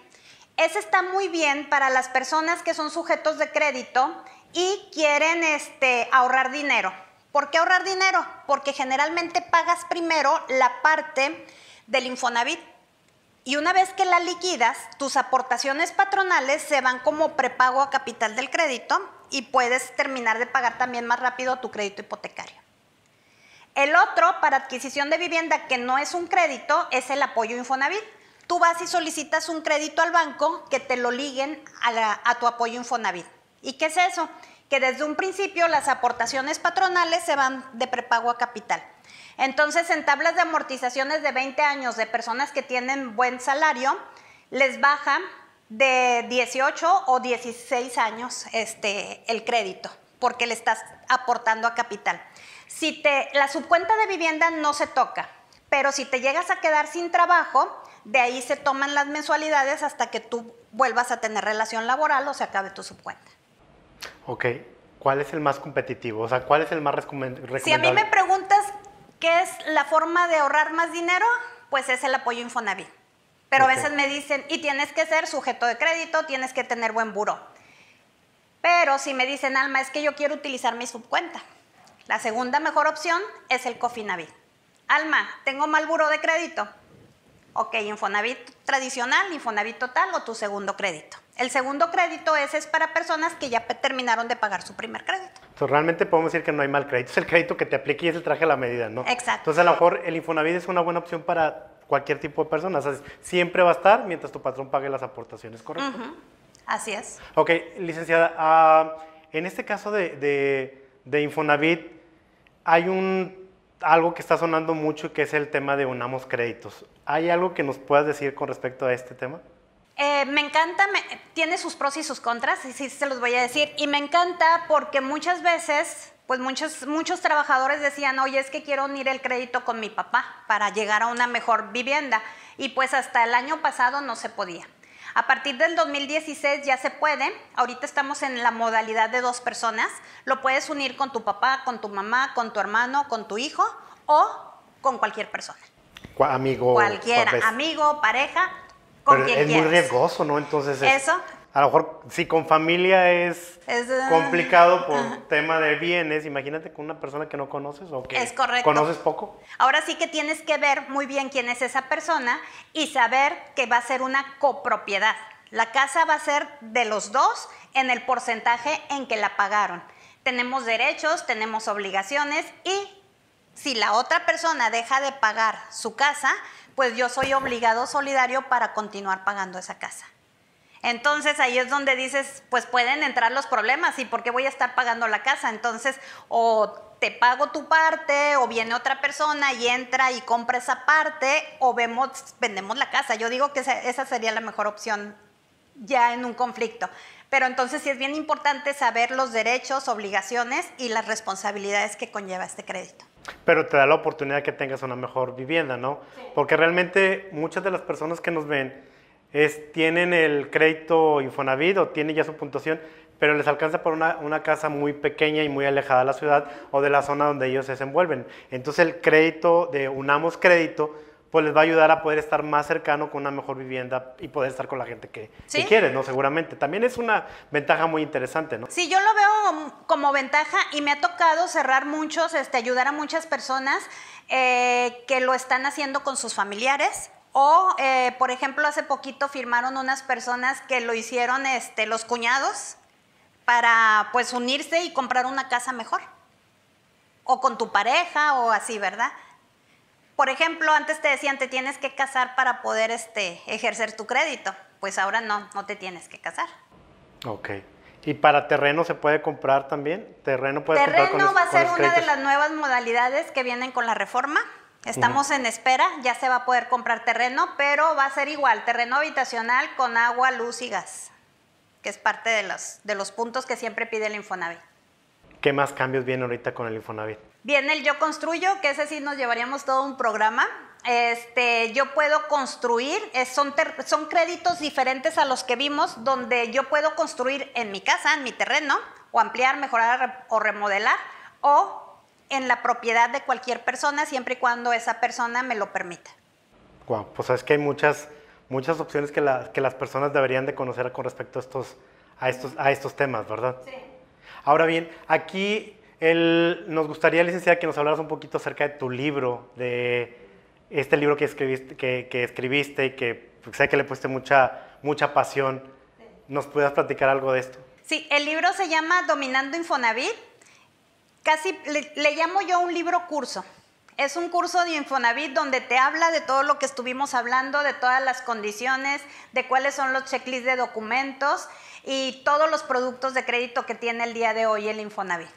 Ese está muy bien para las personas que son sujetos de crédito y quieren este, ahorrar dinero. ¿Por qué ahorrar dinero? Porque generalmente pagas primero la parte del Infonavit y una vez que la liquidas, tus aportaciones patronales se van como prepago a capital del crédito y puedes terminar de pagar también más rápido tu crédito hipotecario. El otro, para adquisición de vivienda que no es un crédito, es el apoyo Infonavit. Tú vas y solicitas un crédito al banco que te lo liguen a, tu apoyo Infonavit. ¿Y qué es eso? Que desde un principio las aportaciones patronales se van de prepago a capital. Entonces, en tablas de amortizaciones de 20 años de personas que tienen buen salario, les baja de 18 o 16 años este, el crédito, porque le estás aportando a capital. Si te, la subcuenta de vivienda no se toca, pero si te llegas a quedar sin trabajo, de ahí se toman las mensualidades hasta que tú vuelvas a tener relación laboral o se acabe tu subcuenta. Ok, ¿cuál es el más competitivo? O sea, ¿cuál es el más recomendable? Si a mí me preguntas ¿Qué es la forma de ahorrar más dinero? Pues es el apoyo Infonavit. Pero a veces me dicen, y tienes que ser sujeto de crédito, tienes que tener buen buro. Pero si me dicen, Alma, es que yo quiero utilizar mi subcuenta. La segunda mejor opción es el Cofinavit. Alma, tengo mal buro de crédito. Ok, Infonavit tradicional, Infonavit total o tu segundo crédito. El segundo crédito ese es para personas que ya terminaron de pagar su primer crédito. Entonces, realmente podemos decir que no hay mal crédito, es el crédito que te aplique y es el traje a la medida, ¿no? Exacto. Entonces, a lo mejor el Infonavit es una buena opción para cualquier tipo de persona. O sea, siempre va a estar mientras tu patrón pague las aportaciones, ¿correcto? Así es. Ok, licenciada, ah, en este caso de, de, Infonavit, hay un algo que está sonando mucho que es el tema de unamos créditos. ¿Hay algo que nos puedas decir con respecto a este tema? Eh, me encanta, tiene sus pros y sus contras, y sí se los voy a decir. Y me encanta porque muchas veces, pues muchos, muchos trabajadores decían, oye, es que quiero unir el crédito con mi papá para llegar a una mejor vivienda. Y pues hasta el año pasado no se podía. A partir del 2016 ya se puede. Ahorita estamos en la modalidad de dos personas. Lo puedes unir con tu papá, con tu mamá, con tu hermano, con tu hijo o con cualquier persona. Amigo. Cualquiera, amigo, pareja, es muy riesgoso, ¿no? Entonces, eso. A lo mejor, si con familia es, complicado por tema de bienes, imagínate con una persona que no conoces o que conoces poco. Ahora sí que tienes que ver muy bien quién es esa persona y saber que va a ser una copropiedad. La casa va a ser de los dos en el porcentaje en que la pagaron. Tenemos derechos, tenemos obligaciones y si la otra persona deja de pagar su casa, pues yo soy obligado solidario para continuar pagando esa casa. Entonces ahí es donde dices, pues pueden entrar los problemas y por qué voy a estar pagando la casa. Entonces, o te pago tu parte, o viene otra persona y entra y compra esa parte, o vemos, vendemos la casa. Yo digo que esa sería la mejor opción ya en un conflicto. Pero entonces sí es bien importante saber los derechos, obligaciones y las responsabilidades que conlleva este crédito. Pero te da la oportunidad que tengas una mejor vivienda, ¿no? Porque realmente muchas de las personas que nos ven es, tienen el crédito Infonavit o tienen ya su puntuación, pero les alcanza por una, una, casa muy pequeña y muy alejada de la ciudad o de la zona donde ellos se desenvuelven. Entonces el crédito de Unamos Crédito pues les va a ayudar a poder estar más cercano con una mejor vivienda y poder estar con la gente que, quiere, ¿no? Seguramente. También es una ventaja muy interesante, ¿no? Sí, yo lo veo como ventaja y me ha tocado cerrar muchos, este, ayudar a muchas personas eh, que lo están haciendo con sus familiares. O, eh, por ejemplo, hace poquito firmaron unas personas que lo hicieron este, los cuñados para pues unirse y comprar una casa mejor. O con tu pareja o así, ¿verdad? Por ejemplo, antes te decían, te tienes que casar para poder este, ejercer tu crédito. Pues ahora no, no te tienes que casar. Ok. ¿Y para terreno se puede comprar también? ¿Terreno terreno comprar con va a ser una de las nuevas modalidades que vienen con la reforma. Estamos en espera, ya se va a poder comprar terreno, pero va a ser igual, terreno habitacional con agua, luz y gas, que es parte de los, de los puntos que siempre pide el Infonavit. ¿Qué más cambios vienen ahorita con el Infonavit? Viene el Yo Construyo, que ese sí nos llevaríamos todo un programa. Este, yo puedo construir, son, son créditos diferentes a los que vimos, donde yo puedo construir en mi casa, en mi terreno, o ampliar, mejorar o remodelar, o en la propiedad de cualquier persona, siempre y cuando esa persona me lo permita. Wow, pues es que hay muchas, muchas opciones que, que las personas deberían de conocer con respecto a estos, a estos, a estos temas, ¿verdad? Sí. Ahora bien, aquí nos gustaría, licenciada, que nos hablaras un poquito acerca de tu libro, de este libro que escribiste, que, escribiste y que sé que le pusiste mucha, mucha pasión. ¿Nos puedas platicar algo de esto? Sí, el libro se llama Dominando Infonavit. Casi le llamo yo un libro curso. Es un curso de Infonavit donde te habla de todo lo que estuvimos hablando, de todas las condiciones, de cuáles son los checklists de documentos y todos los productos de crédito que tiene el día de hoy el Infonavit.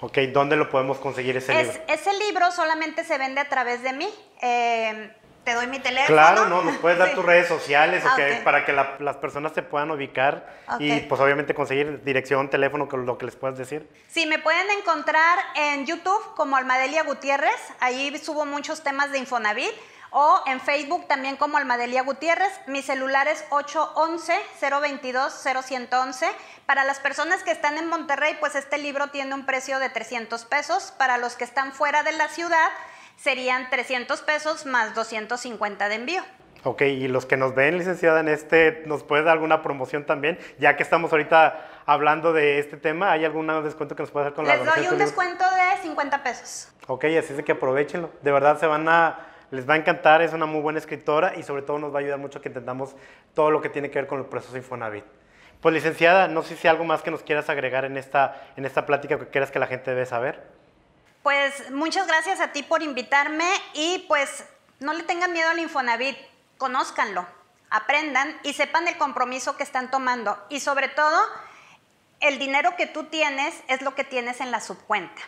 Ok, ¿dónde lo podemos conseguir ese libro? Ese libro solamente se vende a través de mí. Eh, te doy mi teléfono. Claro, no, nos puedes dar [laughs] tus redes sociales ah, para que las personas te puedan ubicar y pues obviamente conseguir dirección, teléfono, lo que les puedas decir. Sí, me pueden encontrar en YouTube como Almadelia Gutiérrez, ahí subo muchos temas de Infonavit o en Facebook también como Almadelia Gutiérrez. Mi celular es 811-022-0111. Para las personas que están en Monterrey, pues este libro tiene un precio de 300 pesos. Para los que están fuera de la ciudad, serían 300 pesos más 250 de envío. Ok, y los que nos ven, licenciada, en este, ¿nos puede dar alguna promoción también? Ya que estamos ahorita hablando de este tema, ¿hay algún descuento que nos pueda dar con la Les doy un descuento de 50 pesos. Ok, así es que aprovechenlo. De verdad se van a, les va a encantar, es una muy buena escritora y sobre todo nos va a ayudar mucho que entendamos todo lo que tiene que ver con el proceso Infonavit. Pues licenciada, no sé si hay algo más que nos quieras agregar en esta, en esta plática que quieras que la gente debe saber. Pues muchas gracias a ti por invitarme y pues no le tengan miedo al Infonavit, conózcanlo, aprendan y sepan el compromiso que están tomando y sobre todo el dinero que tú tienes es lo que tienes en la subcuenta.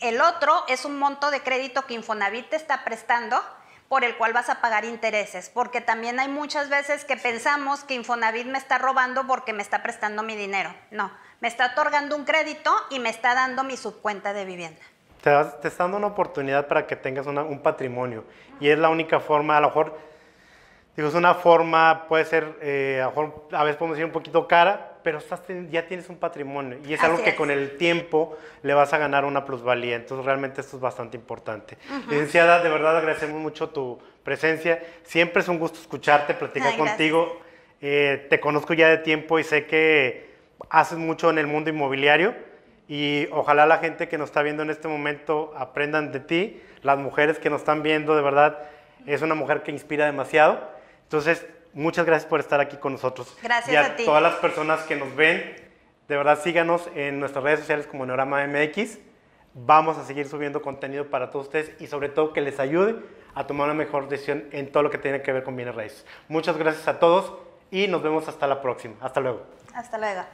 El otro es un monto de crédito que Infonavit te está prestando por el cual vas a pagar intereses, porque también hay muchas veces que pensamos que Infonavit me está robando porque me está prestando mi dinero. No, me está otorgando un crédito y me está dando mi subcuenta de vivienda te, te está dando una oportunidad para que tengas un patrimonio. Y es la única forma, a lo mejor, digo, es una forma, puede ser, eh, a, lo mejor, a veces podemos decir un poquito cara, pero estás, ya tienes un patrimonio. Y es algo que con el tiempo le vas a ganar una plusvalía. Entonces, realmente esto es bastante importante. Licenciada, de verdad agradecemos mucho tu presencia. Siempre es un gusto escucharte, platicar contigo. Eh, te conozco ya de tiempo y sé que haces mucho en el mundo inmobiliario y ojalá la gente que nos está viendo en este momento aprendan de ti. Las mujeres que nos están viendo, de verdad, es una mujer que inspira demasiado. Entonces, muchas gracias por estar aquí con nosotros. Gracias y a, ti. todas las personas que nos ven, de verdad síganos en nuestras redes sociales como Neorama MX. Vamos a seguir subiendo contenido para todos ustedes y sobre todo que les ayude a tomar una mejor decisión en todo lo que tiene que ver con bienes raíces. Muchas gracias a todos y nos vemos hasta la próxima. Hasta luego. Hasta luego.